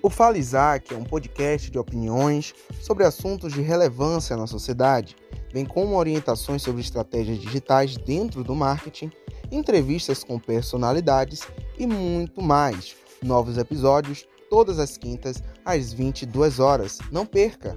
O Fala Isaac é um podcast de opiniões sobre assuntos de relevância na sociedade, bem como orientações sobre estratégias digitais dentro do marketing, entrevistas com personalidades e muito mais. Novos episódios todas as quintas às 22 horas. Não perca!